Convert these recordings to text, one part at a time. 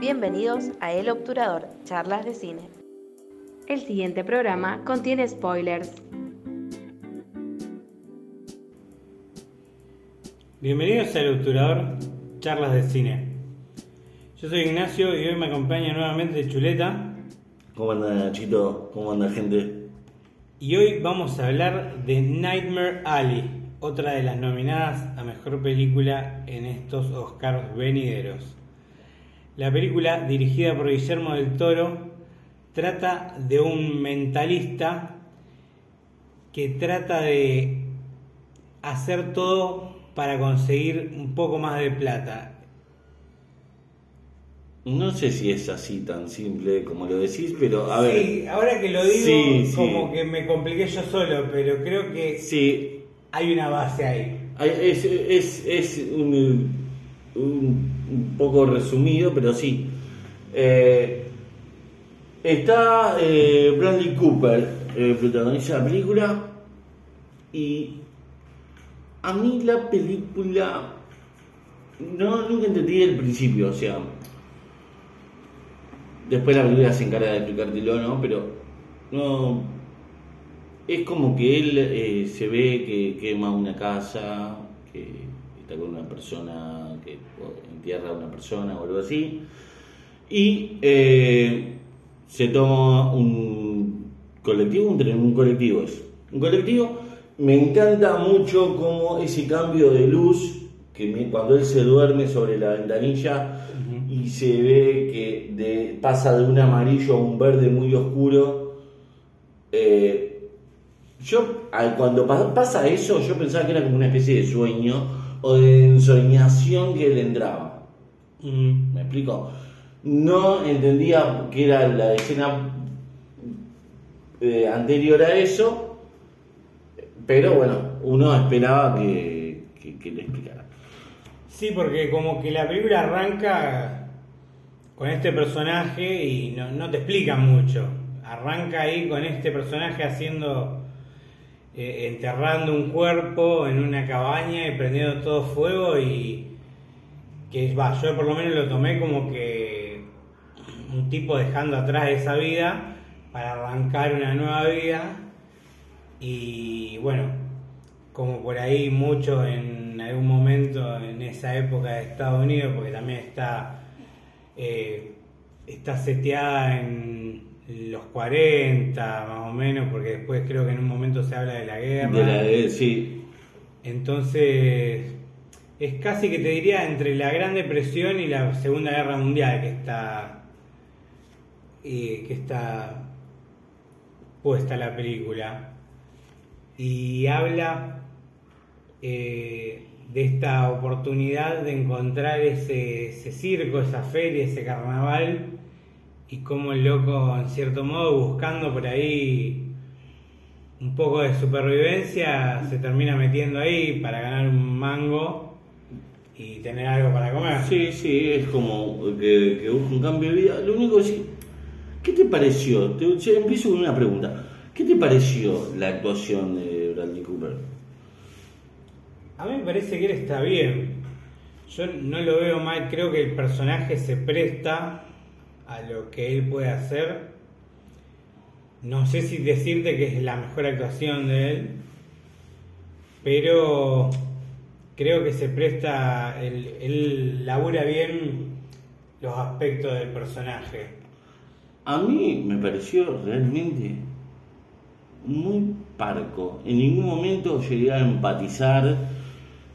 Bienvenidos a El Obturador, charlas de cine. El siguiente programa contiene spoilers. Bienvenidos al Obturador, charlas de cine. Yo soy Ignacio y hoy me acompaña nuevamente Chuleta ¿Cómo anda Nachito? ¿Cómo anda gente? y hoy vamos a hablar de Nightmare Alley, otra de las nominadas a mejor película en estos Oscars venideros. La película, dirigida por Guillermo del Toro, trata de un mentalista que trata de hacer todo para conseguir un poco más de plata. No sé si es así tan simple como lo decís, pero a ver. Sí, ahora que lo digo, Sí, sí. como que me compliqué yo solo, pero creo que Sí, hay una base ahí. es, es, es un, un- poco resumido, pero sí. Eh, está eh, Bradley Cooper, eh, protagoniza la película, y a mí la película no nunca entendí el principio, o sea, después la película se encarga de explicártelo, ¿no? Pero no es como que él eh, se ve que quema una casa, que con una persona, que entierra a una persona o algo así, y eh, se toma un colectivo, un tren, un colectivo es. Un colectivo, me encanta mucho como ese cambio de luz, que me- cuando él se duerme sobre la ventanilla y se ve que de- pasa de un amarillo a un verde muy oscuro. eh, yo, cuando pa- pasa eso, yo pensaba que era como una especie de sueño o de ensoñación que él entraba. Mm. ¿Me explico? No entendía que era la escena eh, anterior a eso, pero bueno, uno esperaba que, que, que le explicara. Sí, porque como que la película arranca con este personaje y no, no te explica mucho. Arranca ahí con este personaje haciendo, eh, enterrando un cuerpo en una cabaña y prendiendo todo fuego y que va, yo por lo menos lo tomé como que un tipo dejando atrás esa vida para arrancar una nueva vida. Y bueno, como por ahí mucho en algún momento en esa época de Estados Unidos, porque también está, eh, está seteada en los 40 más o menos, porque después creo que en un momento se habla de la guerra. De la de- sí, Entonces, es casi que te diría entre la Gran Depresión y la Segunda Guerra Mundial que está, eh, que está puesta la película. Y habla eh, de esta oportunidad de encontrar ese, ese circo, esa feria, ese carnaval, y cómo el loco, en cierto modo, buscando por ahí un poco de supervivencia, se termina metiendo ahí para ganar un mango y tener algo para comer. sí, sí, es como que, que busca un cambio de vida. Lo único que sí, ¿qué te pareció? Te, empiezo con una pregunta. ¿Qué te pareció la actuación de Bradley Cooper? A mí me parece que él está bien. Yo no lo veo mal, creo que el personaje se presta a lo que él puede hacer. No sé si decirte que es la mejor actuación de él, pero creo que se presta, él, labura bien los aspectos del personaje. A mí me pareció realmente muy parco. En ningún momento llegué a empatizar,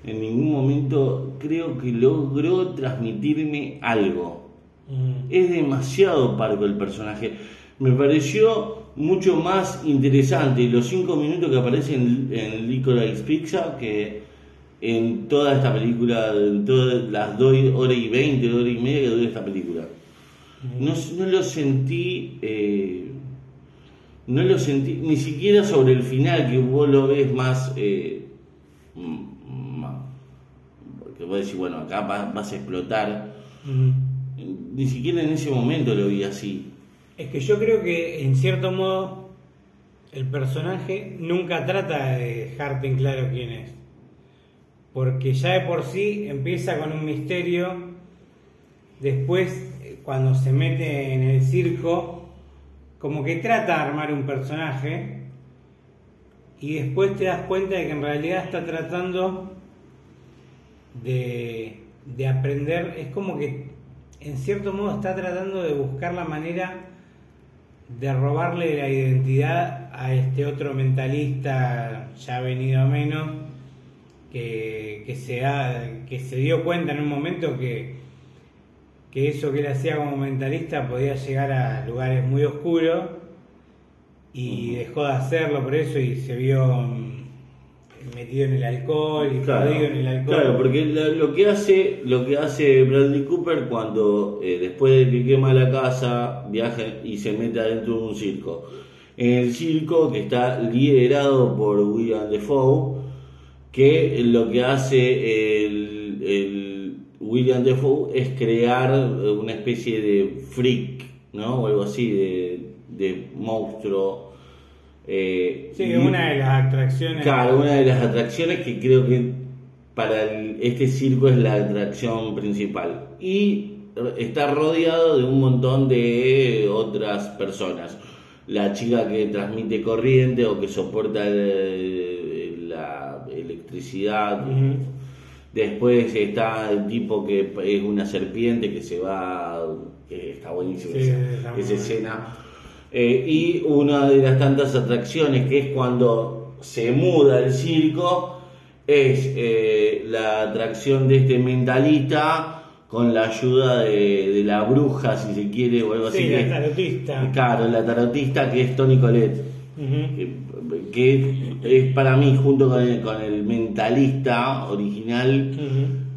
en ningún momento creo que logró transmitirme algo. Es demasiado parco el personaje. Me pareció mucho más interesante los cinco minutos que aparecen en, en Licorice Pizza que en toda esta película, en todas las dos horas y veinte, dos horas y media que dura esta película. No, no lo sentí, eh, no lo sentí, ni siquiera sobre el final, que vos lo ves más, eh, más- porque vos decís, bueno, acá va- vas a explotar. Ni siquiera en ese momento lo vi así. Es que yo creo que en cierto modo el personaje nunca trata de dejarte en claro quién es. Porque ya de por sí empieza con un misterio, después eh, cuando se mete en el circo, como que trata de armar un personaje y después te das cuenta de que en realidad está tratando de, de aprender, es como que en cierto modo está tratando de buscar la manera de robarle la identidad a este otro mentalista ya venido a menos, que, que, se, que se dio cuenta en un momento que, que eso que él hacía como mentalista podía llegar a lugares muy oscuros y dejó de hacerlo por eso y se vio metido en el alcohol y claro, perdido en el alcohol. Claro, porque lo que hace, lo que hace Bradley Cooper cuando eh, después de que quema la casa viaja y se mete adentro de un circo. En el circo que está liderado por William Defoe, que lo que hace el, el William Defoe es crear una especie de freak, ¿no? O algo así, de, de monstruo. Eh, Sí, y- una de las atracciones. Claro, una de las atracciones que creo que para el- este circo es la atracción principal. Y está rodeado de un montón de otras personas. La chica que transmite corriente o que soporta el- la electricidad. Después está el tipo que es una serpiente que se va, que está buenísimo Sí, esa, escena. Eh, y una de las tantas atracciones que es cuando se muda el circo es eh, la atracción de este mentalista con la ayuda de, de la bruja, si se quiere, o algo así. Sí, la que- tarotista. Claro, la tarotista que es Tony Colette que es para mí junto con el, con el mentalista original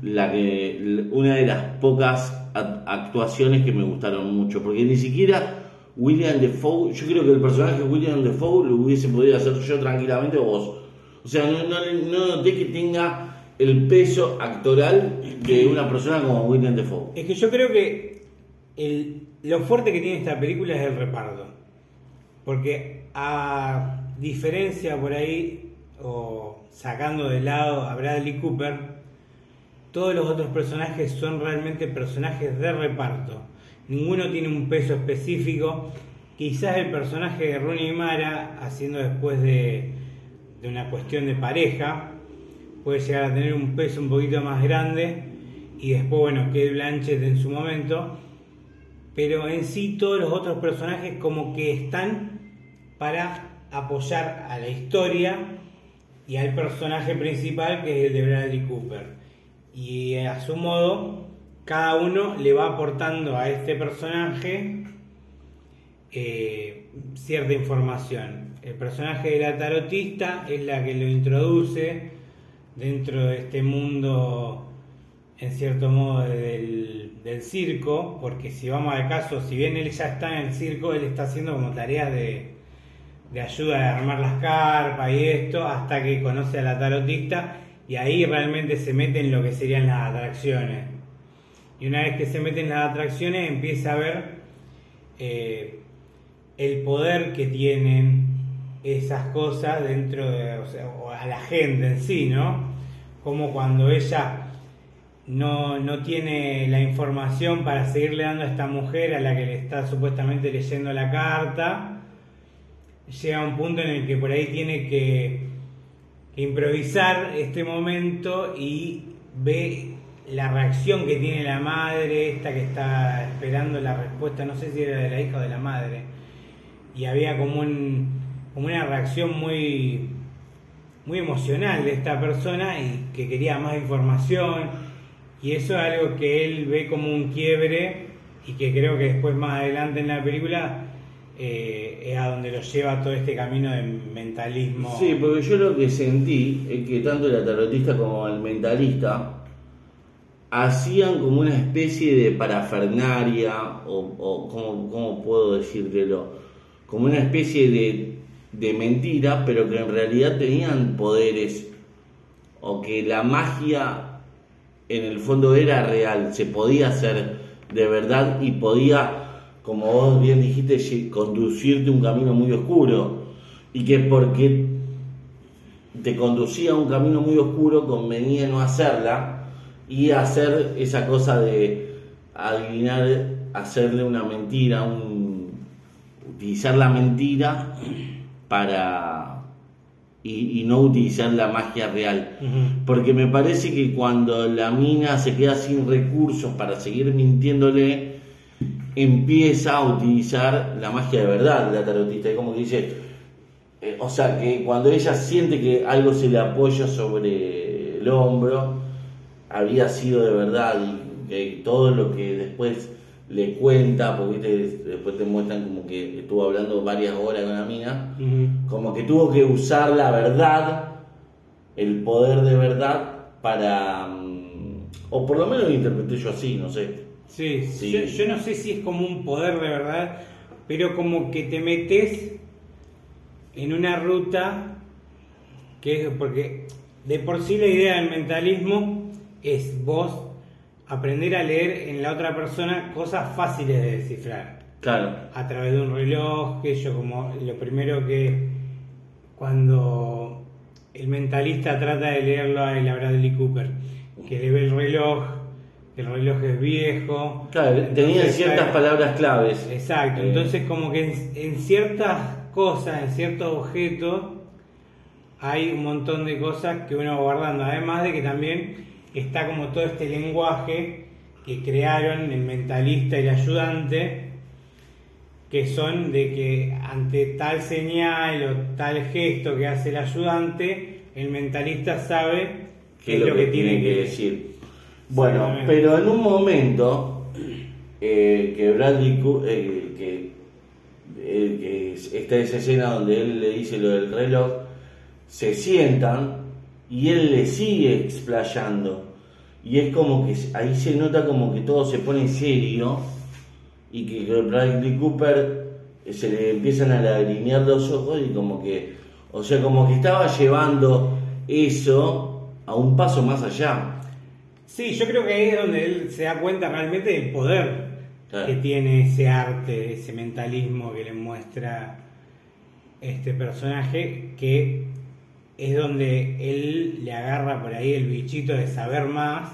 la que una de las pocas actuaciones que me gustaron mucho porque ni siquiera William Defoe yo creo que el personaje de William Defoe lo hubiese podido hacer yo tranquilamente o vos o sea no, no, noté que tenga el peso actoral de una persona como William Defoe Es que yo creo que lo fuerte que tiene esta película es el reparto. Porque a diferencia por ahí, o sacando de lado a Bradley Cooper, todos los otros personajes son realmente personajes de reparto. Ninguno tiene un peso específico. Quizás el personaje de Rooney Mara, haciendo después de, de una cuestión de pareja, puede llegar a tener un peso un poquito más grande. Y después, bueno, Kate Blanchett en su momento. Pero en sí todos los otros personajes como que están para apoyar a la historia y al personaje principal que es el de Bradley Cooper. Y eh, a su modo, cada uno le va aportando a este personaje eh, cierta información. El personaje de la tarotista es la que lo introduce dentro de este mundo, en cierto modo, del, circo, porque si vamos al caso, si bien él ya está en el circo, él está haciendo como tareas de, de ayuda a armar las carpas y esto, hasta que conoce a la tarotista y ahí realmente se mete en lo que serían las atracciones. Y una vez que se mete en las atracciones, empieza a ver eh, el poder que tienen esas cosas dentro de, o a la gente en sí, ¿no? Como cuando ella no, no tiene la información para seguirle dando a esta mujer a la que le está supuestamente leyendo la carta, llega a un punto en el que por ahí tiene que improvisar este momento y ve la reacción que tiene la madre, esta que está esperando la respuesta, no sé si era de la hija o de la madre, y había como, un, como una reacción muy, muy emocional de esta persona y que quería más información, y eso es algo que él ve como un quiebre y que creo que después más adelante en la película eh, es a donde lo lleva todo este camino de mentalismo. Sí, porque yo lo que sentí es que tanto la tarotista como el mentalista hacían como una especie de parafernaria, o, o ¿cómo, puedo decírtelo? Como una especie de, de mentira, pero que en realidad tenían poderes, o que la magia en el fondo era real, se podía hacer de verdad y podía, como vos bien dijiste, conducirte un camino muy oscuro. Y que porque te conducía a un camino muy oscuro convenía no hacerla y hacer esa cosa de adivinar, hacerle una mentira, un, utilizar la mentira para y, y no utilizar la magia real. Porque me parece que cuando la mina se queda sin recursos para seguir mintiéndole, empieza a utilizar la magia de verdad, la tarotista. Es como que dice, eh, o sea, que cuando ella siente que algo se le apoya sobre el hombro, había sido de verdad y que todo lo que después le cuenta, porque después te muestran como que estuvo hablando varias horas con la mina, como que tuvo que usar la verdad, el poder de verdad para, mm, o por lo menos lo interpreté yo así, no sé. Sí, Sí. Yo, yo no sé si es como un poder de verdad, pero como que te metes en una ruta que es porque de por sí la idea del mentalismo es vos aprender a leer en la otra persona cosas fáciles de descifrar Claro, a través de un reloj, que yo como lo primero que cuando el mentalista trata de leerlo a la Bradley Cooper, que le ve el reloj, que el reloj es viejo. claro, tenía ciertas palabras claves. Exacto, Eh, entonces como que en, en ciertas cosas, en ciertos objetos, hay un montón de cosas que uno va guardando, además de que también está como todo este lenguaje que crearon el mentalista y el ayudante, que son de que ante tal señal o tal gesto que hace el ayudante, el mentalista sabe qué es lo que, tiene que decir. Bueno, pero en un momento eh, que Bradley eh, que, eh, que es- está esa escena donde él le dice lo del reloj, se sientan y él le sigue explayando. Y es como que ahí se nota como que todo se pone serio y que Bradley Cooper eh, se le empiezan a lagrimear los ojos y como que, o sea, como que estaba llevando eso a un paso más allá. Sí, yo creo que ahí es donde él se da cuenta realmente del poder Claro. que tiene ese arte, ese mentalismo que le muestra este personaje, que es donde él le agarra por ahí el bichito de saber más,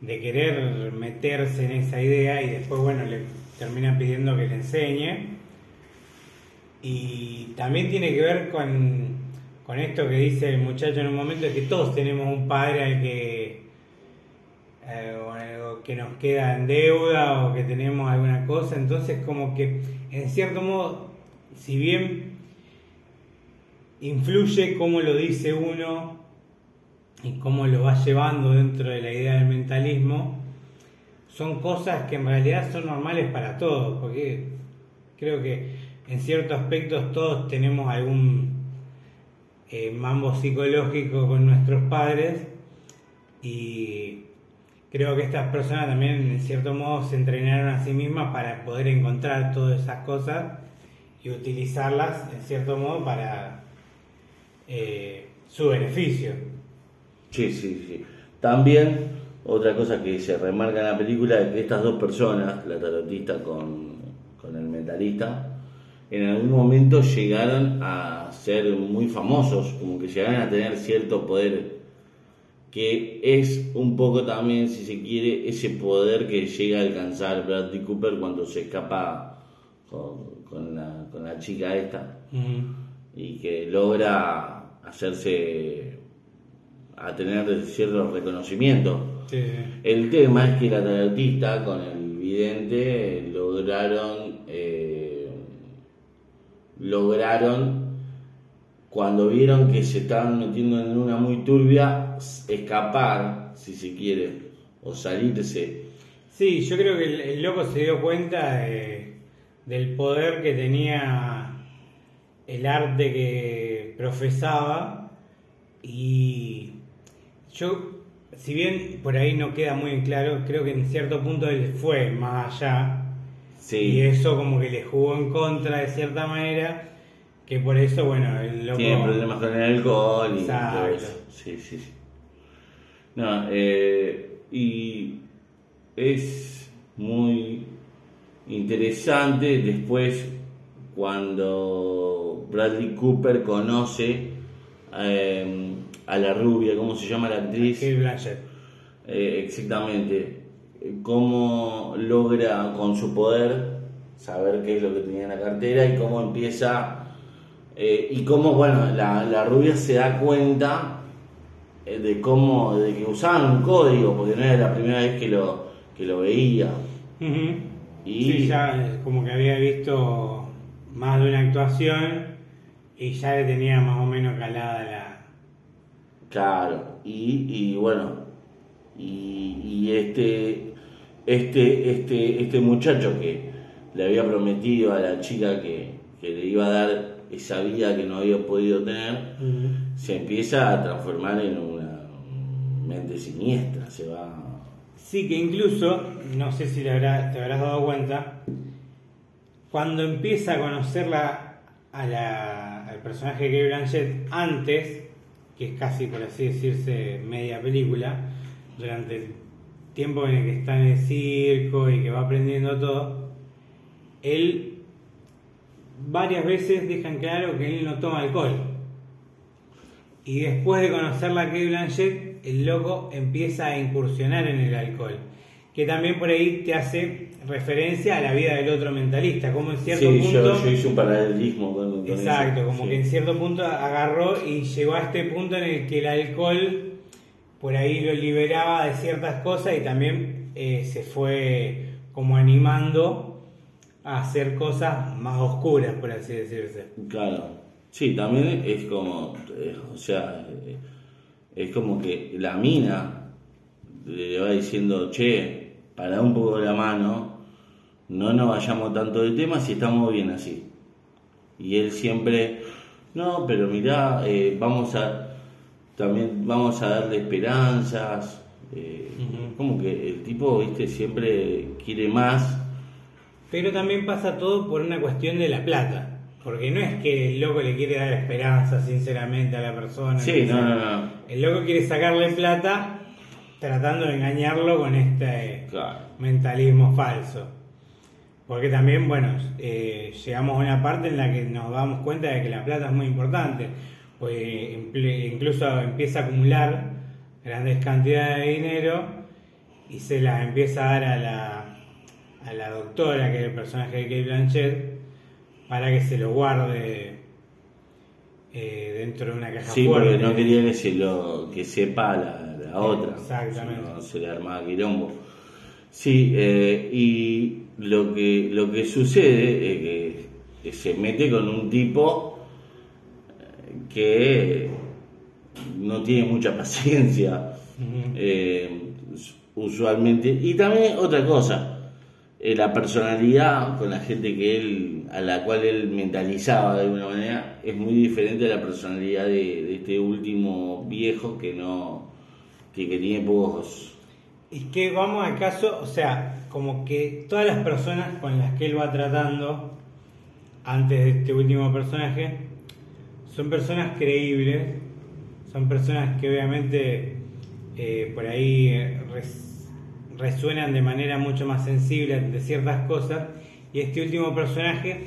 de querer meterse en esa idea y después, bueno, le termina pidiendo que le enseñe. Y también tiene que ver con, con esto que dice el muchacho en un momento, de que todos tenemos un padre al que eh, que nos queda en deuda o que tenemos alguna cosa, entonces como que en cierto modo, si bien influye cómo lo dice uno y cómo lo va llevando dentro de la idea del mentalismo, son cosas que en realidad son normales para todos, porque creo que en ciertos aspectos todos tenemos algún eh, mambo psicológico con nuestros padres y creo que estas personas también en cierto modo se entrenaron a sí mismas para poder encontrar todas esas cosas y utilizarlas en cierto modo para eh, su beneficio. Sí, sí, sí. También otra cosa que se remarca en la película es que estas dos personas, la tarotista con, con el mentalista, en algún momento llegaron a ser muy famosos, como que llegaron a tener cierto poder, que es un poco también, si se quiere, ese poder que llega a alcanzar Bradley Cooper cuando se escapa con, con la, con la chica esta y que logra hacerse a tener cierto reconocimiento. Sí. El tema es que la tarotista con el vidente lograron eh, lograron cuando vieron que se estaban metiendo en una muy turbia escapar, si se quiere, o salirse. Sí, yo creo que el, el loco se dio cuenta de- del poder que tenía el arte que profesaba y yo, si bien por ahí no queda muy en claro, creo que en cierto punto él fue más allá y eso como que le jugó en contra de cierta manera, que por eso, bueno, el loco... tiene problemas con el alcohol y Exacto. todo eso. Sí, sí, sí. No, eh, y es muy interesante después cuando Bradley Cooper conoce eh, a la rubia, ¿cómo se llama la actriz? Kate Blanchett. Eh, exactamente. cómo logra con su poder saber qué es lo que tenía en la cartera y cómo empieza eh, y cómo bueno la, la rubia se da cuenta eh, de cómo de que usaban un código porque no era la primera vez que lo que lo veía. Y- Sí, ya eh, como que había visto más de una actuación y ya le tenía más o menos calada la... Claro, y, y bueno, y, y este, este, este, este muchacho que le había prometido a la chica que, que le iba a dar esa vida que no había podido tener, se empieza a transformar en una mente siniestra, se va... Sí, que incluso, no sé si le habrá- te habrás dado cuenta, cuando empieza a conocerla a la, al personaje de Kate Blanchett antes, que es casi por así decirse media película, durante el tiempo en el que está en el circo y que va aprendiendo todo, él varias veces deja claro que él no toma alcohol. Y después de conocerla a Kate Blanchett, el loco empieza a incursionar en el alcohol. Que también por ahí te hace referencia a la vida del otro mentalista, como en cierto sí, punto. yo, yo hice un paralelismo con, con Exacto, eso, como sí. que en cierto punto agarró y llegó a este punto en el que el alcohol por ahí lo liberaba de ciertas cosas y también eh, se fue como animando a hacer cosas más oscuras, por así decirse. Claro, sí, también es como, eh, o sea, eh, es como que la mina le va diciendo, che, para un poco la mano, no nos vayamos tanto de tema si estamos bien así. Y él siempre, no, pero mirá, eh, vamos a, también vamos a darle esperanzas. eh. Como que el tipo, viste, siempre quiere más. Pero también pasa todo por una cuestión de la plata. Porque no es que el loco le quiere dar esperanza sinceramente a la persona. Sí, no no, no. El loco quiere sacarle plata tratando de engañarlo con este Claro. mentalismo falso. Porque también, bueno, eh, llegamos a una parte en la que nos damos cuenta de que la plata es muy importante. Pues incluso empieza a acumular grandes cantidades de dinero y se las empieza a dar a la, a la doctora, que es el personaje de Kate Blanchett, para que se lo guarde eh, dentro de una caja Sí, fuerte. porque no quería que se lo que sepa la, la otra. Exactamente. Si no, se le armaba quilombo. Sí, eh, y lo que lo que sucede es que, se mete con un tipo eh, que no tiene mucha paciencia. Eh, usualmente. Y también otra cosa, eh, la personalidad con la gente que él, a la cual él mentalizaba de alguna manera, es muy diferente a la personalidad de, de este último viejo que no, que, que tiene pocos. Y que vamos al caso, o sea, como que todas las personas con las que él va tratando antes de este último personaje son personas creíbles, son personas que obviamente eh, por ahí eh, res- resuenan de manera mucho más sensible ante ciertas cosas y este último personaje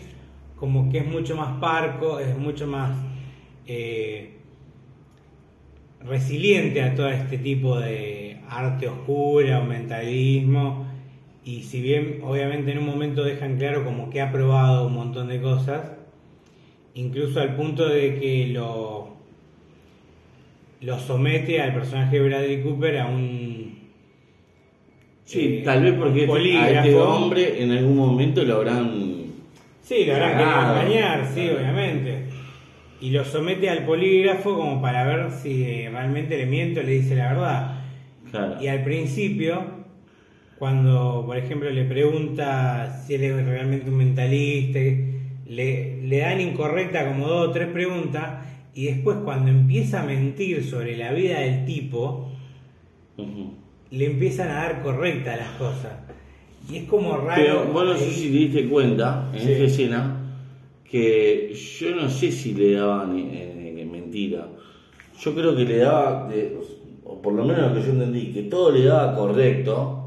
como que es mucho más parco, es mucho más eh, resiliente a todo este tipo de arte oscura o mentalismo y si bien obviamente en un momento dejan claro como que ha probado un montón de cosas incluso al punto de que lo lo somete al personaje de Bradley Cooper a un Sí, eh, tal vez porque a este hombre en algún momento lo habrán... Sí, lo habrán querido engañar, sí, obviamente. Y lo somete al polígrafo como para ver si eh, realmente le miente o le dice la verdad. Claro. Y al principio, cuando por ejemplo le pregunta si él es realmente un mentalista, le, le dan incorrecta como dos o tres preguntas, y después cuando empieza a mentir sobre la vida del tipo, le empiezan a dar correcta las cosas. Y es como raro. Pero vos no sé si te diste cuenta en Sí. esta escena que yo no sé si le daban eh, eh, mentira. Yo creo que le daba, de- o por lo menos lo que yo entendí, que todo le daba correcto,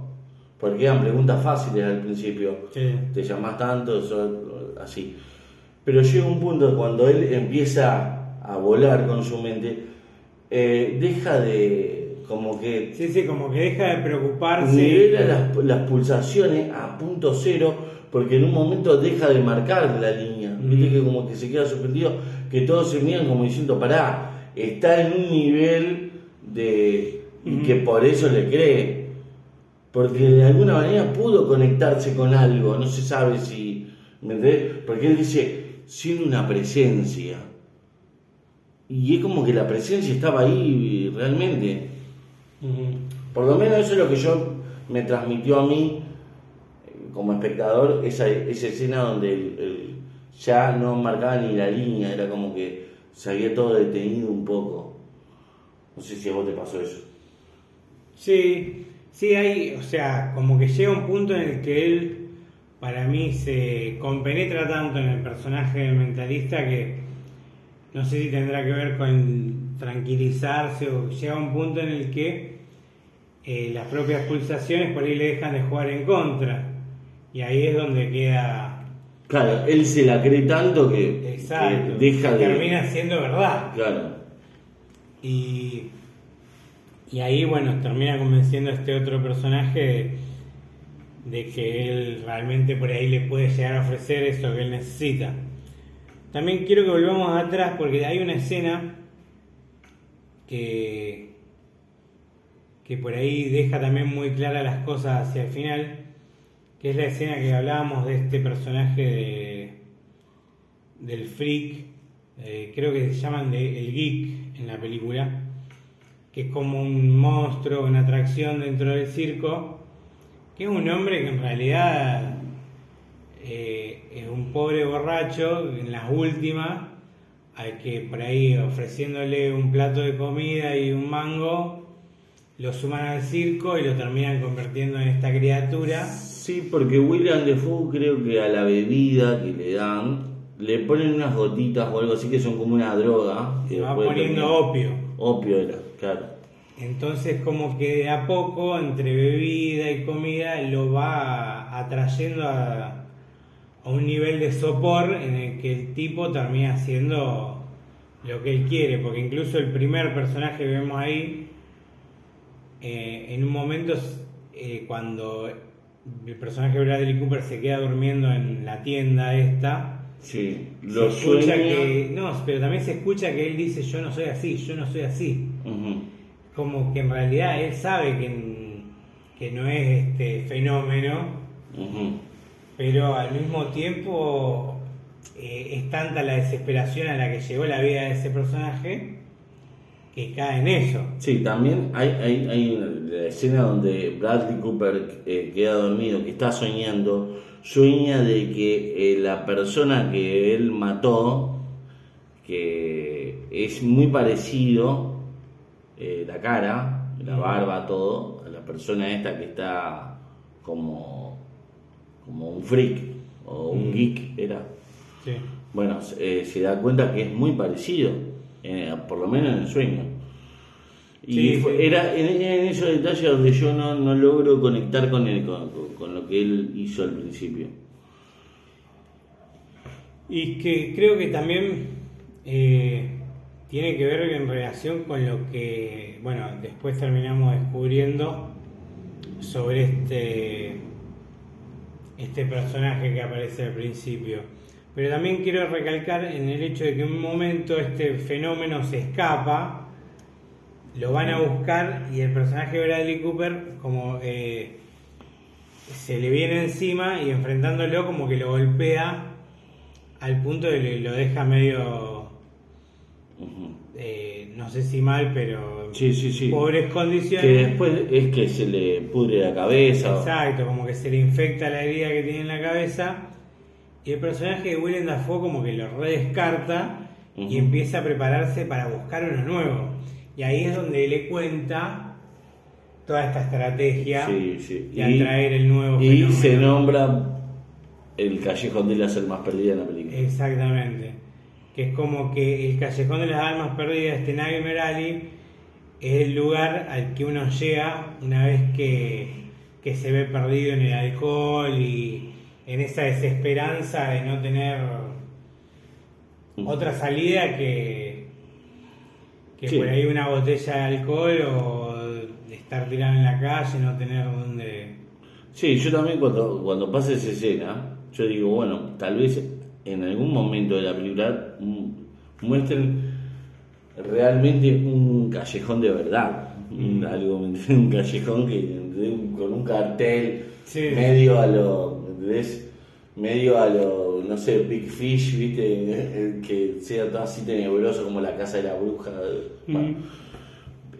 porque eran preguntas fáciles al principio. Sí. Te llamás tanto, eso, así. Pero llega un punto cuando él empieza a volar con su mente, eh, deja de, como que Sí, sí, como que deja de preocuparse. nivela las, las pulsaciones a punto cero porque en un momento deja de marcar la línea. Viste Mm. que como que se queda suspendido, que todos se miran como diciendo, pará, está en un nivel de... y Mm. que por eso le cree. Porque de alguna manera pudo conectarse con algo, no se sabe si... ¿Me entendés? Porque él dice, siendo una presencia. Y es como que la presencia estaba ahí realmente. Por lo menos eso es lo que yo me transmitió a mí eh, como espectador, esa, esa escena donde el- ya no marcaba ni la línea, era como que se había todo detenido un poco. No sé si a vos te pasó eso. Sí, sí hay, o sea, como que llega un punto en el que él, para mí, se compenetra tanto en el personaje del mentalista que no sé si tendrá que ver con tranquilizarse o llega un punto en el que eh, las propias pulsaciones por ahí le dejan de jugar en contra. Y ahí es donde queda Claro, él se la cree tanto que, exacto, que deja que de... termina siendo verdad. Claro, Y, y ahí, bueno, termina convenciendo a este otro personaje de, de que él realmente por ahí le puede llegar a ofrecer eso que él necesita. También quiero que volvamos atrás porque hay una escena que, que por ahí deja también muy claras las cosas hacia el final, que es la escena que hablábamos de este personaje de, del freak, eh, creo que se llaman de el geek en la película, que es como un monstruo, una atracción dentro del circo, que es un hombre que en realidad eh, es un pobre borracho en las últimas, al que por ahí ofreciéndole un plato de comida y un mango, lo suman al circo y lo terminan convirtiendo en esta criatura. Sí, porque William Defoe creo que a la bebida que le dan le ponen unas gotitas o algo así que son como una droga. Se va poniendo opio. Opio era, claro. Entonces como que de a poco, entre bebida y comida, lo va atrayendo a, a un nivel de sopor en el que el tipo termina haciendo lo que él quiere, porque incluso el primer personaje que vemos ahí, eh, en un momento eh, cuando el personaje de Bradley Cooper se queda durmiendo en la tienda esta, Sí, se lo escucha sueña. que, no, pero también se escucha que él dice yo no soy así, yo no soy así como que en realidad él sabe que, que no es este fenómeno, pero al mismo tiempo eh, es tanta la desesperación a la que llegó la vida de ese personaje que cae en eso. Sí, también hay, hay, hay una- escena donde Bradley Cooper eh, queda dormido, que está soñando, sueña de que eh, la persona que él mató, que es muy parecido, eh, la cara, la barba, todo, a la persona esta que está como, como un freak o un Mm. geek, era. Sí. Bueno, eh, se da cuenta que es muy parecido, eh, por lo menos en el sueño. Y Sí, fue- sí. era en, en esos detalles donde yo no, no logro conectar con, él, con, con lo que él hizo al principio. Y que creo que también eh, tiene que ver en relación con lo que, bueno, después terminamos descubriendo sobre este, este personaje que aparece al principio. Pero también quiero recalcar en el hecho de que en un momento este fenómeno se escapa, lo van a buscar y el personaje de Bradley Cooper como eh, se le viene encima y enfrentándolo como que lo golpea al punto de que lo deja medio, eh, no sé si mal, pero Sí, sí, sí. pobres Que condiciones. después es que se le pudre la cabeza. Exacto, como que se le infecta la herida que tiene en la cabeza. Y el personaje de Willem Dafoe como que lo redescarta y empieza a prepararse para buscar uno nuevo. Y ahí es donde le cuenta toda esta estrategia Sí, sí. de atraer el nuevo y fenómeno. se nombra el callejón de las almas perdidas en la película. Exactamente. Que es como que el Callejón de las Almas Perdidas, este Nightmare Alley, es el lugar al que uno llega una vez que, que se ve perdido en el alcohol y en esa desesperanza de no tener Ujú. otra salida que, que Sí. por ahí una botella de alcohol o estar tirado en la calle, no tener donde... Sí, yo también cuando, cuando pasa esa escena, yo digo, bueno, tal vez en algún momento de la película mm, muestren realmente un callejón de verdad. Un, algo, un callejón que con un cartel Sí. medio a lo, ¿entendés? Medio a lo, no sé, Big Fish, viste, que sea todo así tenebroso como la casa de la bruja. Bueno, Mm.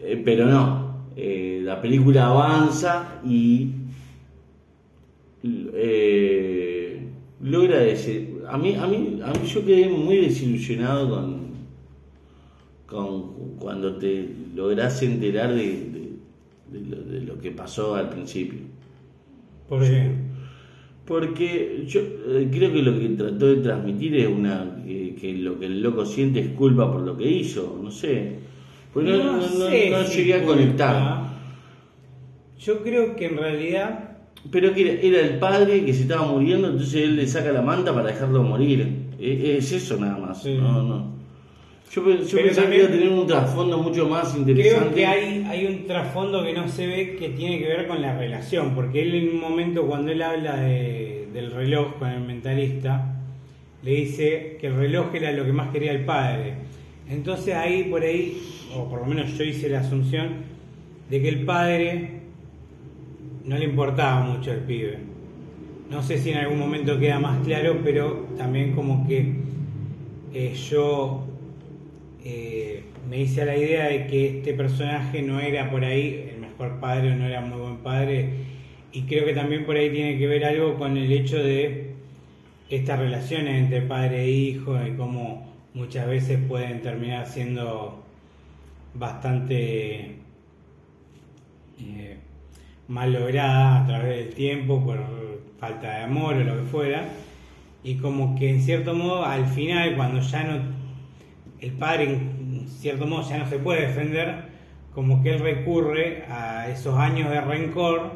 eh, pero no, eh, la película avanza y eh, logra ese. A mí, a mí, a mí yo quedé muy desilusionado con, con cuando te logras enterar de, de- de lo, de lo que pasó al principio. ¿Por qué? Porque yo eh, creo que lo que trató de transmitir es una que, que lo que el loco siente es culpa por lo que hizo, no sé. Pues no, no- no- sé no si llegué a conectar. Yo creo que en realidad Pero que era, era el padre que se estaba muriendo, entonces él le saca la manta para dejarlo morir. E- Es, eso nada más. Sí. No, no. Yo, yo pensaba que iba a tener un trasfondo mucho más interesante. Creo que hay, hay un trasfondo que no se ve que tiene que ver con la relación, porque él en un momento cuando él habla de- del reloj con el mentalista, le dice que el reloj era lo que más quería el padre. Entonces ahí por ahí, o por lo menos yo hice la asunción, de que el padre no le importaba mucho el pibe. No sé si en algún momento queda más claro, pero también como que eh, yo eh, me hice la idea de que este personaje no era por ahí el mejor padre o no era muy buen padre y creo que también por ahí tiene que ver algo con el hecho de estas relaciones entre padre e hijo y cómo muchas veces pueden terminar siendo bastante eh, mal logradas a través del tiempo por falta de amor o lo que fuera y como que en cierto modo al final cuando ya no el padre en cierto modo ya no se puede defender como que él recurre a esos años de rencor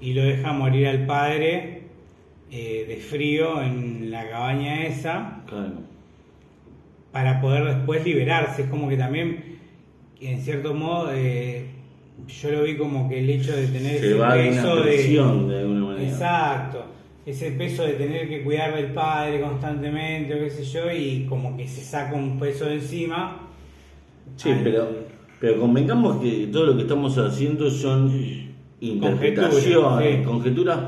y lo deja morir al padre eh, de frío en la cabaña esa Claro. para poder después liberarse. Es como que también, en cierto modo, eh, yo lo vi como que el hecho de tener Se ese va peso de... de alguna manera. Exacto. Ese peso de tener que cuidar del padre constantemente, o qué sé yo, y como que se saca un peso de encima. Sí, al- pero, pero convengamos que todo lo que estamos haciendo son interpretaciones, sí. conjeturas,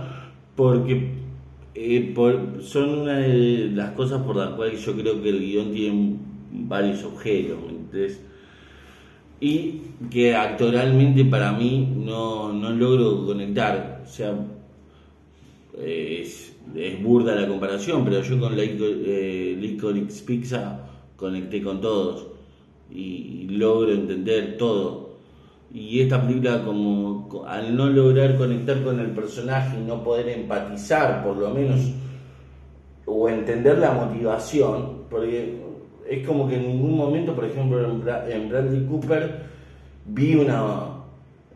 porque eh, por- son una de las cosas por las cuales yo creo que el guion tiene varios objetos. ¿entendés? Y que actoralmente para mí no, no logro conectar. O sea, es, burda la comparación, pero yo con Licor- eh, Licorice Pizza conecté con todos y logro entender todo. Y esta película, como co- al no lograr conectar con el personaje y no poder empatizar, por lo menos, o entender la motivación, porque es como que en ningún momento, por ejemplo, en Bradley Cooper vi una.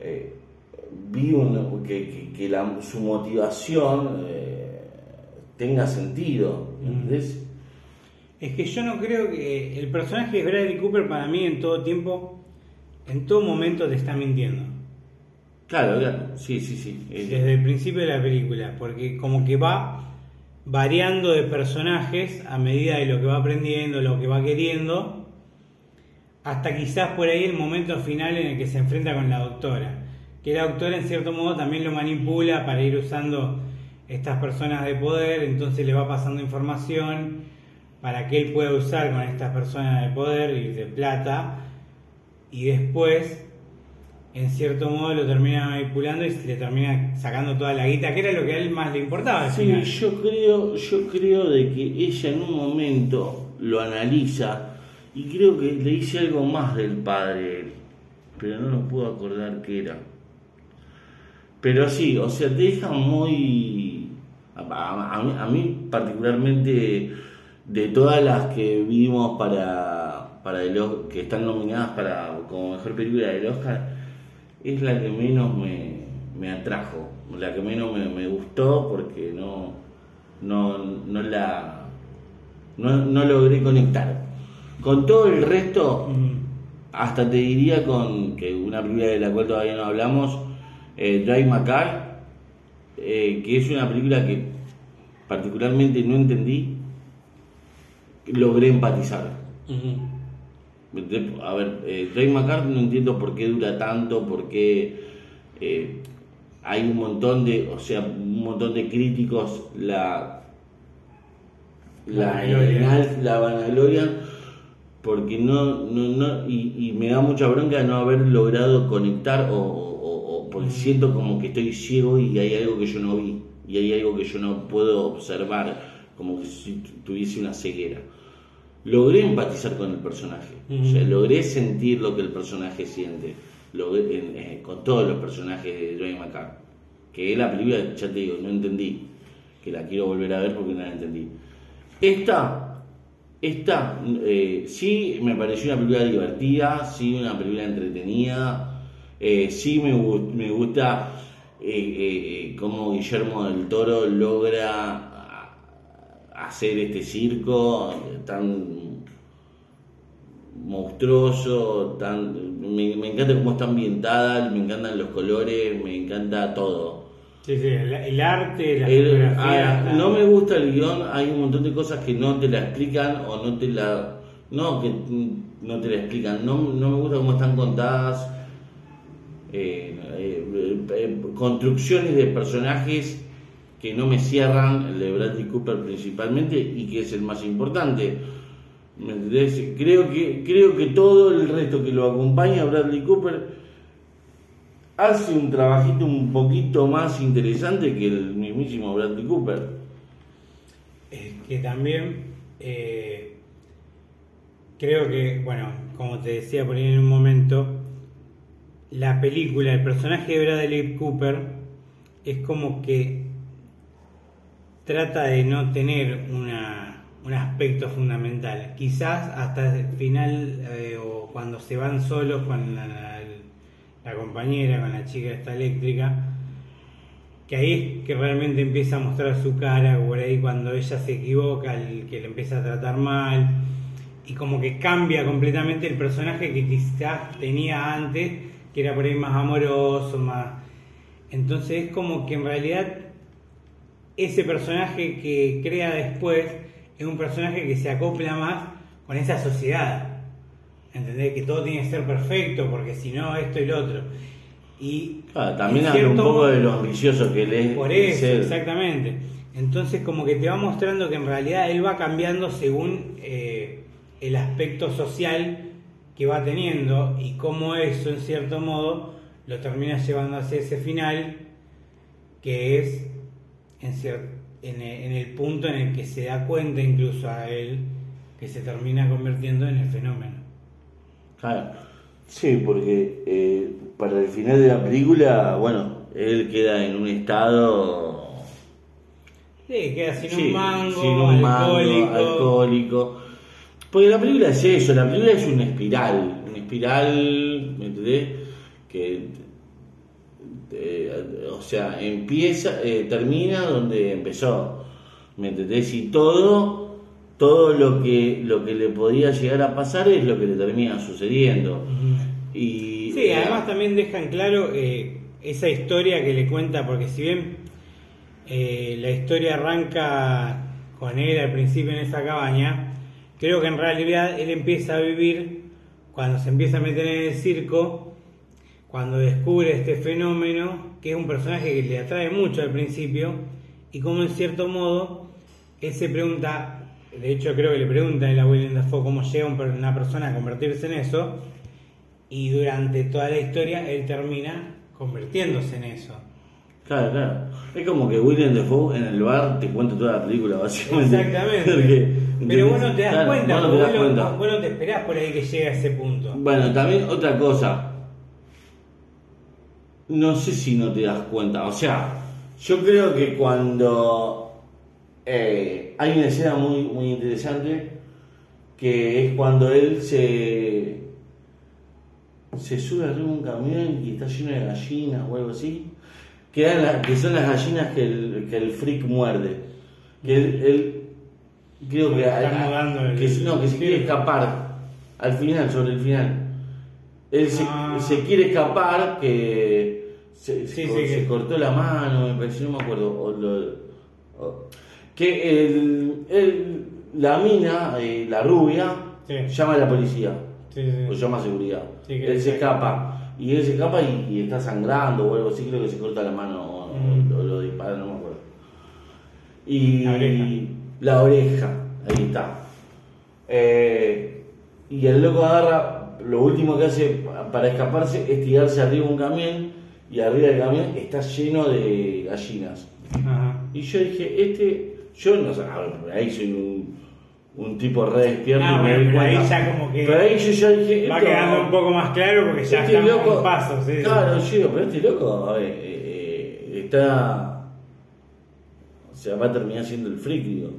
eh, vi un- que, que- que la- su motivación eh, tenga sentido. ¿entendés? Es que yo no creo que el personaje de Bradley Cooper para mí en todo tiempo, en todo momento te está mintiendo. Claro, claro, sí, sí, sí. Eh, desde el principio de la película, porque como que va variando de personajes a medida de lo que va aprendiendo, lo que va queriendo, hasta quizás por ahí el momento final en el que se enfrenta con la doctora, que la doctora en cierto modo también lo manipula para ir usando estas personas de poder, entonces le va pasando información para que él pueda usar con estas personas de poder y de plata, y después en cierto modo lo termina manipulando y le termina sacando toda la guita, que era lo que a él más le importaba. Sí, final. yo creo, yo creo de que ella en un momento lo analiza y creo que le dice algo más del padre, él, pero no lo puedo acordar qué era. Pero sí, o sea, te deja muy... A, a- mí, a mí particularmente, de todas las que vimos para, para el que están nominadas para como mejor película del Oscar, es la que menos me, me atrajo, la que menos me, me gustó porque no, no, no la no, no logré conectar. Con todo el resto, hasta te diría con que una película de la cual todavía no hablamos, eh, Drive Macar, eh, que es una película que particularmente no entendí, logré empatizar. A ver, eh, Drive Macar no entiendo por qué dura tanto, por qué eh, hay un montón de, o sea, un montón de críticos la la, Vanagloria. la vanagloria porque no, no, no y, y me da mucha bronca no haber logrado conectar o porque siento como que estoy ciego y hay algo que yo no vi y hay algo que yo no puedo observar como que si tu- tuviese una ceguera. Logré empatizar con el personaje. O sea, logré sentir lo que el personaje siente. Logré- eh, con todos los personajes de Joey McCann que la película ya te digo no entendí que la quiero volver a ver porque no la entendí. Esta, esta eh, sí me pareció una película divertida, sí una película entretenida, eh, sí me, me gusta eh, eh, eh, cómo Guillermo del Toro logra ah, hacer este circo tan monstruoso, tan, me, me encanta cómo está ambientada, me encantan los colores, me encanta todo. Sí, sí, el, el arte, la El- fotografía. ah, la- no me gusta el guion, hay un montón de cosas que no te la explican o no te la... No, que no te la explican, no, no me gusta cómo están contadas. Eh, eh, eh, construcciones de personajes que no me cierran, el de Bradley Cooper principalmente, y que es el más importante. ¿Me entendés? Creo que, creo que todo el resto que lo acompaña Bradley Cooper hace un trabajito un poquito más interesante que el mismísimo Bradley Cooper. Es que también creo que, bueno, como te decía por ahí en un momento, la película, el personaje de Bradley Cooper es como que trata de no tener una, un aspecto fundamental. Quizás hasta el final eh, o cuando se van solos con la, la- compañera, con la chica esta eléctrica, que ahí es que realmente empieza a mostrar su cara, por ahí cuando ella se equivoca, el que le empieza a tratar mal, y como que cambia completamente el personaje que quizás tenía antes, que era por ahí más amoroso, más... Entonces es como que en realidad ese personaje que crea después es un personaje que se acopla más con esa sociedad. ¿Entendés? Que todo tiene que ser perfecto, porque si no, esto y lo otro. Y también habla un poco modo- de lo ambicioso que él es. por eso, ser. exactamente. Entonces como que te va mostrando que en realidad él va cambiando según eh, el aspecto social que va teniendo y cómo eso en cierto modo lo termina llevando hacia ese final que es en, en, e- en el punto en el que se da cuenta incluso a él que se termina convirtiendo en el fenómeno. Claro. Sí, porque eh, para el final de la película, bueno, él queda en un estado. Sí, queda sin sí, un mango, sin un mango, alcohólico. Porque la película es eso, la película es una espiral, una espiral, ¿me entendés? Que, eh, o sea, empieza, eh, termina donde empezó, ¿me entendés? Y todo, todo lo que, lo que le podía llegar a pasar es lo que le termina sucediendo. Y, Sí, eh, además también dejan claro esa historia que le cuenta, porque si bien la historia arranca con él al principio en esa cabaña, creo que en realidad él empieza a vivir cuando se empieza a meter en el circo, cuando descubre este fenómeno, que es un personaje que le atrae mucho al principio, y como en cierto modo él se pregunta, de hecho creo que le pregunta a él a William Dafoe cómo llega una persona a convertirse en eso, y durante toda la historia él termina convirtiéndose en eso. Claro, claro. Es como que William Defoe en el bar te cuenta toda la película, básicamente. Exactamente. Porque, Pero vos no te das Claro, cuenta, vos no te das vos, lo- cuenta. vos no te esperás por ahí que llegue a ese punto. Bueno, también otra cosa. No sé si no te das cuenta. O sea, yo creo que cuando eh, hay una escena muy, muy interesante que es cuando él se se sube arriba de un camión y está lleno de gallinas o algo así. Que, eran las- que son las gallinas que el, que el freak muerde. Que él, él- creo que, mudando el- que, no, que se quiere escapar al final, sobre el final. Él se, Ah. se quiere escapar, que se, Sí, se- sí, se que- cortó la mano, me pareció, no me acuerdo. o lo- o- que el, el- la mina, eh, la rubia, Sí. llama a la policía, o llama a seguridad. Él se- escapa, y él se escapa y, y está sangrando o algo así, creo que se corta la mano o, o Mm. lo, dispara, no me acuerdo. Y La oreja. la oreja, ahí está. Eh, y el loco agarra, lo último que hace pa- para escaparse es tirarse arriba de un camión y arriba del camión está lleno de gallinas. Ajá. Y yo dije, este, yo no sé, ahí soy un, un tipo re despierto Ah, y me bueno, doy pero ahí ya como que Pero ahí yo ya dije, Va quedando un poco más claro porque ya este estamos loco, en paso. Sí, claro, yo digo, pero este loco, a ver, eh, eh, está, o sea, va a terminar siendo el freak, digo.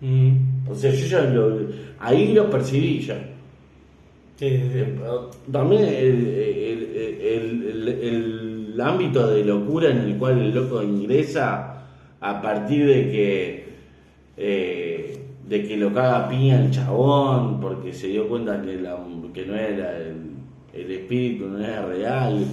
Mm. O sea, yo ya lo, ahí lo percibí ya. Sí, sí, sí. Eh, También el, el- el- el- el ámbito de locura en el cual el loco ingresa a partir de que eh, de que lo caga piña el chabón porque se dio cuenta que, la- que no era el, el espíritu, no era real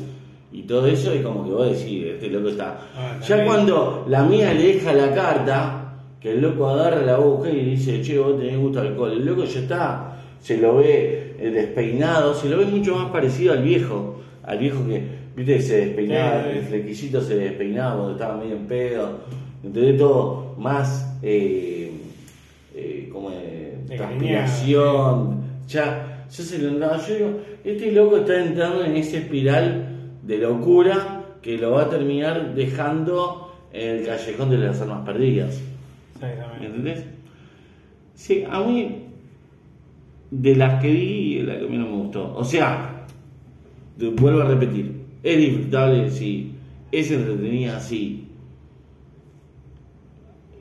y todo eso es como que vos decís, este loco está... Ah, ya cuando la mía le deja la carta, que el loco agarra la boca y dice, che, vos tenés gusto al alcohol, el loco ya está, se lo ve eh, despeinado, se lo ve mucho más parecido al viejo, al viejo que, viste, se despeinaba, Sí, el flequillito se despeinaba cuando estaba medio en pedo, entonces todo más, eh, transpiración, ya, ya se lo andaba, yo digo, este loco está entrando en esa espiral de locura que lo va a terminar dejando en el callejón de las armas perdidas. ¿Me Exactamente. entendés? Sí, a mí, de las que vi, la que menos me gustó. O sea, vuelvo a repetir, es disfrutable, sí. Es entretenida, sí.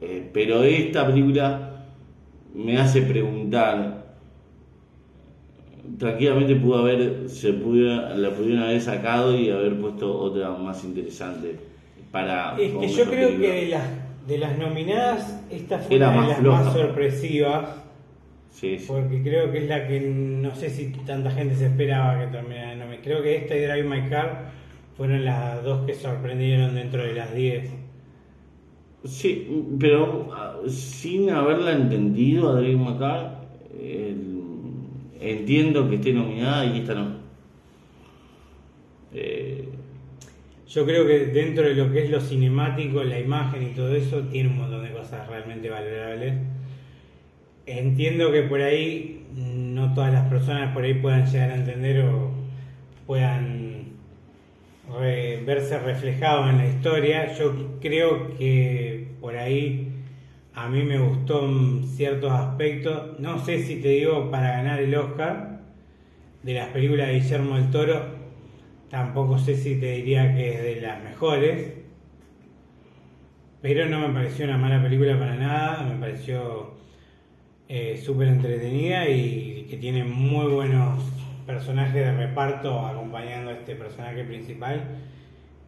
Eh, pero esta película me hace preguntar. Tranquilamente pudo haber, se pudiera, la pudieron haber sacado y haber puesto otra más interesante para. Es que yo creo película. que de las, de las nominadas, esta fue Era una de más las floja. más sorpresivas. Sí, sí. Porque creo que es la que no sé si tanta gente se esperaba que terminara de nominadas. Creo que esta y Drive My Car fueron las dos que sorprendieron dentro de las 10. Sí, pero ah, sin haberla entendido a Drake McCall, entiendo que esté nominada y esta no. Eh, Yo creo que dentro de lo que es lo cinemático, la imagen y todo eso, tiene un montón de cosas realmente valorables. Entiendo que por ahí no todas las personas por ahí puedan llegar a entender o puedan verse reflejados en la historia. Yo creo que por ahí a mí me gustó ciertos aspectos. No sé si te digo para ganar el Oscar de las películas de Guillermo del Toro. Tampoco sé si te diría que es de las mejores. Pero no me pareció una mala película para nada. Me pareció eh, súper entretenida y que tiene muy buenos personajes de reparto acompañando a este personaje principal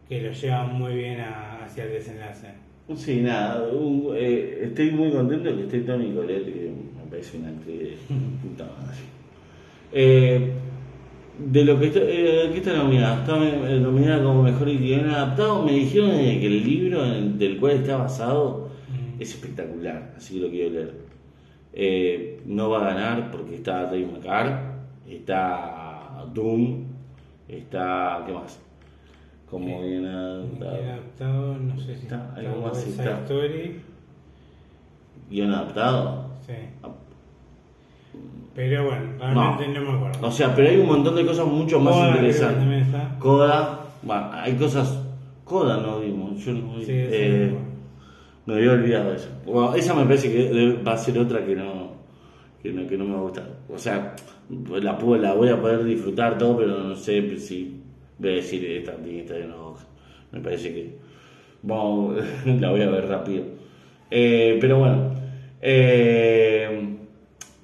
que lo llevan muy bien a- hacia el desenlace. sí, nada, un- eh, estoy muy contento que esté Tony Colette, que me parece una actriz de puta madre. Eh, de lo que está, eh, ¿qué está nominada? Está eh, nominada como mejor guion adaptado. Me dijeron de que el libro en- del cual está basado Mm. es espectacular, así que lo quiero leer. No va a ganar porque está Dave McCarr, está Doom, está. ¿qué más? Como Sí. bien Bien adaptado. adaptado, no sé si Está, está algo más está. Story, Guión adaptado. sí. Ah, Pero bueno, realmente no, me acuerdo. O sea, pero hay un montón de cosas mucho más Coda, interesantes. Coda, bueno, hay cosas. Coda no vimos, yo no. Sí, sí, eh, bueno. me había olvidado eso. Bueno, esa me parece que va a ser otra que no, que no, que no me va a gustar. O sea, la, puedo- la voy a poder disfrutar todo, pero no sé si voy a decir esta la hoja. Me parece que bueno, la voy a ver rápido. Eh, pero bueno, eh,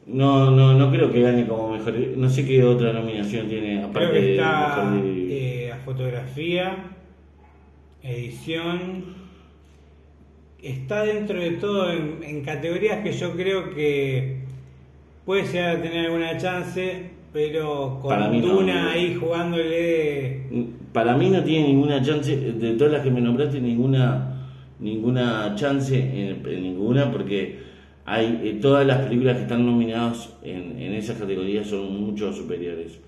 no, no, no creo que gane como mejor. No sé qué otra nominación tiene aparte Creo que de está mejor de- eh, a fotografía, edición. Está dentro de todo en, en categorías que yo creo que puede llegar a tener alguna chance, pero con Para mí Duna no. ahí jugándole. Para mí no tiene ninguna chance, de todas las que me nombraste, ninguna, ninguna chance en, en ninguna, porque hay eh, todas las películas que están nominadas en, en esas categorías son mucho superiores.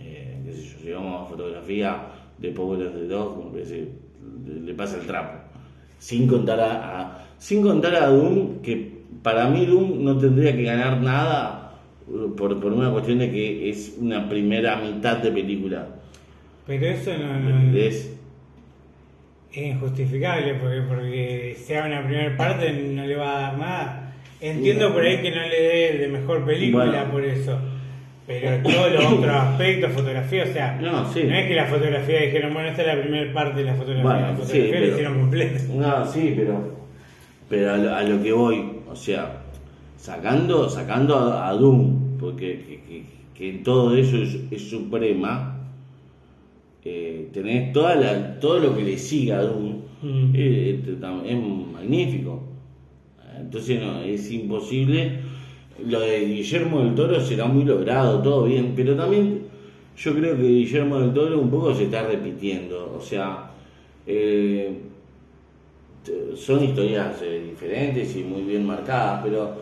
Eh, qué sé yo, si vamos a fotografía de Power of the Dog, le pasa el trapo. Sin contar a, a- sin contar a Doom, que para mí Doom no tendría que ganar nada eh, por, por una cuestión de que es una primera mitad de película. Pero eso no, ¿Me no- entendés? es injustificable porque porque sea una primera parte no le va a dar nada. Entiendo por ahí que no le dé de mejor película Bueno. por eso. Pero todos los otros aspectos, fotografía, o sea, No, sí. es que la fotografía dijeron, bueno, esta es la primera parte de la fotografía, Bueno, la sí, fotografía la pero- hicieron completa. No, sí, pero, pero a, lo, a lo que voy, o sea, sacando, sacando a, a Doom, porque que, que- que en todo eso es, es suprema, eh, tenés toda la, todo lo que le sigue a Doom, Mm. eh, tam- es magnífico. Entonces no, es imposible. Lo de Guillermo del Toro será muy logrado, todo bien, pero también yo creo que Guillermo del Toro un poco se está repitiendo. O sea, eh, son historias eh, diferentes y muy bien marcadas, pero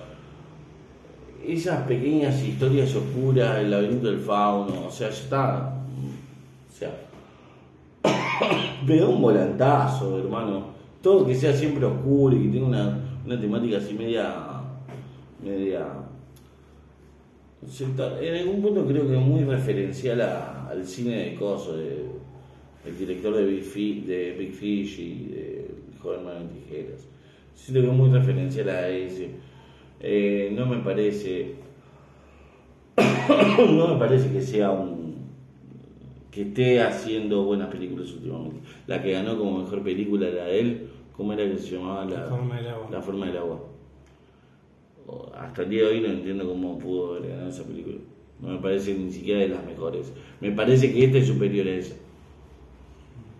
esas pequeñas historias oscuras, el laberinto del fauno, o sea, ya está. O sea, pega un volantazo, hermano. Todo que sea siempre oscuro y que tenga una, una temática así media. media. En algún punto creo que es muy referencial al cine de Coso, de, el director de Big, de Big Fish y de El joven mano en tijeras. Siento que es muy referencial a ese. Eh, no me parece. no me parece que sea un que esté haciendo buenas películas últimamente. La que ganó como mejor película era de él, ¿cómo era que se llamaba? La, La forma del agua. La forma del agua. Hasta el día de hoy no entiendo cómo pudo haber ganado esa película. No me parece ni siquiera de las mejores. Me parece que esta es superior a esa.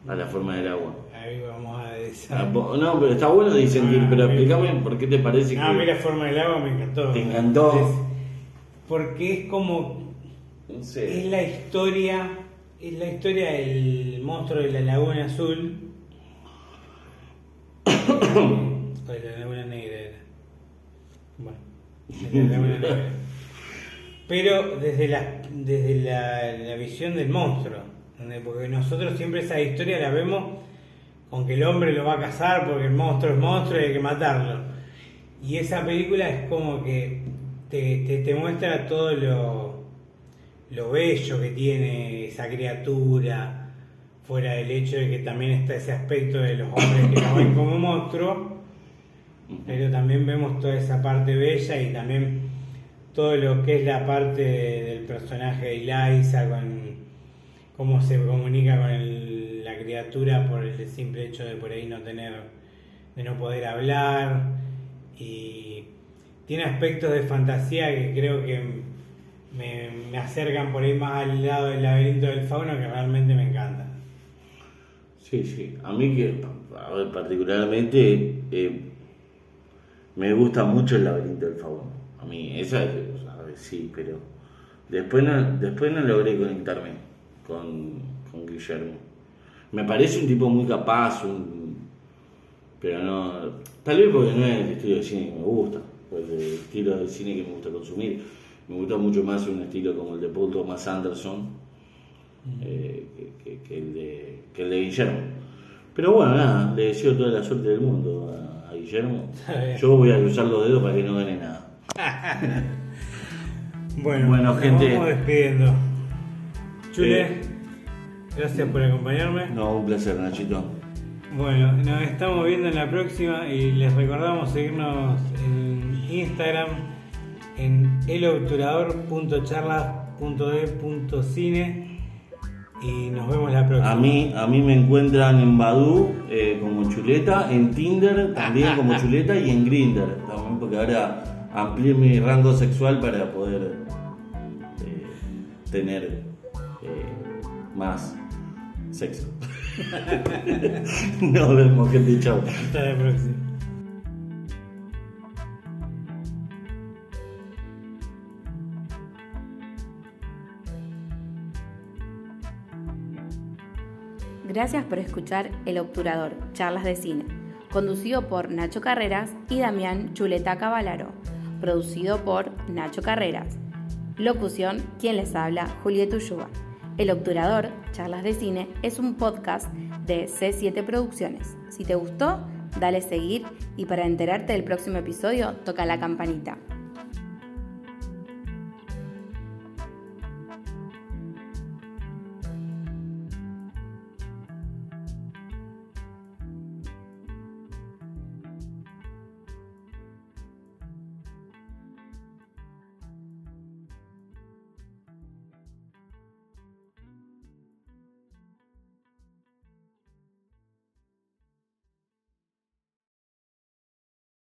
A la forma del agua. Ahí vamos a Ah, po- No, pero está bueno disentir, Ah, pero mira. explícame por qué te parece No, que... mira, forma del agua me encantó. ¿Te encantó? Es- porque es como No sé. Es la historia, es la historia del monstruo de la Laguna Azul. o de la Laguna Negra era. Bueno, de la Laguna Negra. Pero desde la, desde la, la visión del monstruo. ¿entendés? Porque nosotros siempre esa historia la vemos con que el hombre lo va a cazar porque el monstruo es monstruo y hay que matarlo. Y esa película es como que te, te, te muestra todo lo, lo bello que tiene esa criatura, fuera del hecho de que también está ese aspecto de los hombres que lo ven como monstruo, pero también vemos toda esa parte bella y también todo lo que es la parte del personaje de Eliza, con cómo se comunica con el- criatura por el simple hecho de por ahí no tener, de no poder hablar y tiene aspectos de fantasía que creo que me, acercan por ahí más al lado del laberinto del fauno que realmente me encantan. Sí, sí. A mí que, a ver, particularmente, eh, me gusta mucho el laberinto del fauno. A mí, esa, sea, a ver, sí, pero después no, después no logré conectarme con, con Guillermo. Me parece un tipo muy capaz, un, pero no, tal vez porque no es el estilo de cine que me gusta, pues el estilo de cine que me gusta consumir. Me gusta mucho más un estilo como el de Paul Thomas Anderson, eh, que, que- que el de, que el de Guillermo. Pero bueno, nada, le deseo toda la suerte del mundo a, a Guillermo. Yo voy a cruzar los dedos para que no gane nada. Bueno, Bueno, nos gente. vamos despidiendo. Chule, Eh. Gracias por acompañarme. No, un placer, Nachito. Bueno, nos estamos viendo en la próxima y les recordamos seguirnos en Instagram en elobturador.charlas.de.cine y nos vemos la próxima. A mí, a mí me encuentran en Badu eh, como Chuleta, en Tinder también como Chuleta y en Grinder también, porque ahora amplié mi rango sexual para poder eh, tener eh, más Sexo. no vemos que dicho. Hasta la próxima. Gracias por escuchar El Obturador, charlas de cine, conducido por Nacho Carreras y Damián Chuleta Cavalaro, producido por Nacho Carreras. Locución, quien les habla, Julieta Ulloa. El Obturador, charlas de cine, es un podcast de C7 Producciones. Si te gustó, dale seguir y para enterarte del próximo episodio, toca la campanita.